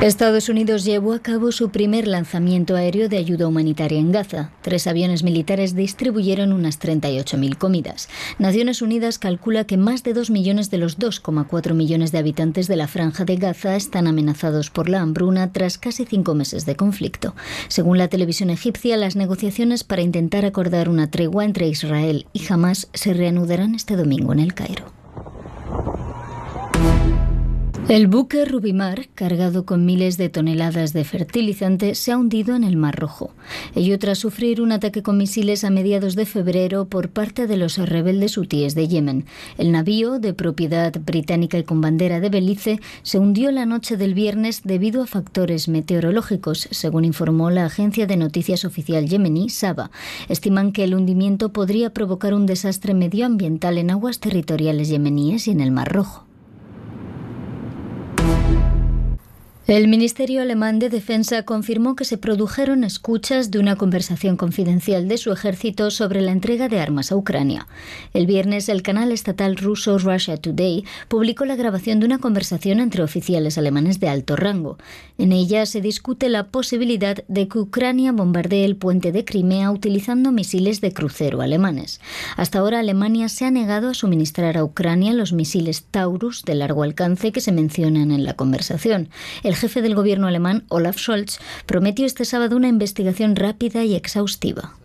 Estados Unidos llevó a cabo su primer lanzamiento aéreo de ayuda humanitaria en Gaza. Tres aviones militares distribuyeron unas 38.000 comidas. Naciones Unidas calcula que más de 2 millones de los 2,4 millones de habitantes de la franja de Gaza están amenazados por la hambruna tras casi cinco meses de conflicto. Según la televisión egipcia, las negociaciones para intentar acordar una tregua entre Israel y Hamas se reanudarán este domingo en el Cairo. El buque Rubimar, cargado con miles de toneladas de fertilizante, se ha hundido en el Mar Rojo. Ello tras sufrir un ataque con misiles a mediados de febrero por parte de los rebeldes hutíes de Yemen. El navío, de propiedad británica y con bandera de Belice, se hundió la noche del viernes debido a factores meteorológicos, según informó la agencia de noticias oficial yemení, Saba. Estiman que el hundimiento podría provocar un desastre medioambiental en aguas territoriales yemeníes y en el Mar Rojo. El Ministerio Alemán de Defensa confirmó que se produjeron escuchas de una conversación confidencial de su ejército sobre la entrega de armas a Ucrania. El viernes, el canal estatal ruso Russia Today publicó la grabación de una conversación entre oficiales alemanes de alto rango. En ella se discute la posibilidad de que Ucrania bombardee el puente de Crimea utilizando misiles de crucero alemanes. Hasta ahora, Alemania se ha negado a suministrar a Ucrania los misiles Taurus de largo alcance que se mencionan en la conversación. Jefe del gobierno alemán, Olaf Scholz, prometió este sábado una investigación rápida y exhaustiva.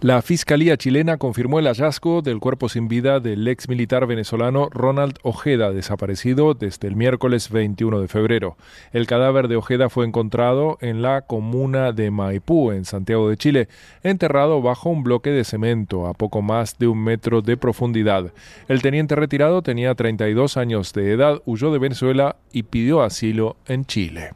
La Fiscalía chilena confirmó el hallazgo del cuerpo sin vida del ex militar venezolano Ronald Ojeda, desaparecido desde el miércoles 21 de febrero. El cadáver de Ojeda fue encontrado en la comuna de Maipú, en Santiago de Chile, enterrado bajo un bloque de cemento a poco más de un metro de profundidad. El teniente retirado tenía 32 años de edad, huyó de Venezuela y pidió asilo en Chile.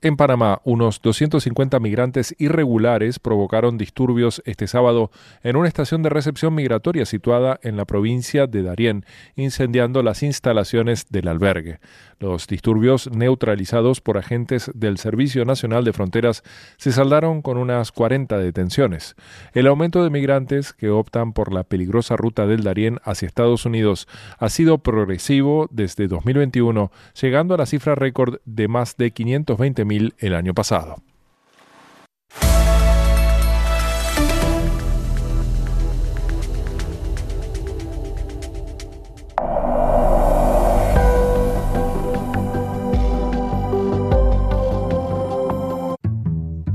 En Panamá, unos 250 migrantes irregulares provocaron disturbios este sábado en una estación de recepción migratoria situada en la provincia de Darién, incendiando las instalaciones del albergue. Los disturbios neutralizados por agentes del Servicio Nacional de Fronteras se saldaron con unas 40 detenciones. El aumento de migrantes que optan por la peligrosa ruta del Darién hacia Estados Unidos ha sido progresivo desde 2021, llegando a la cifra récord de más de 520.000 el año pasado.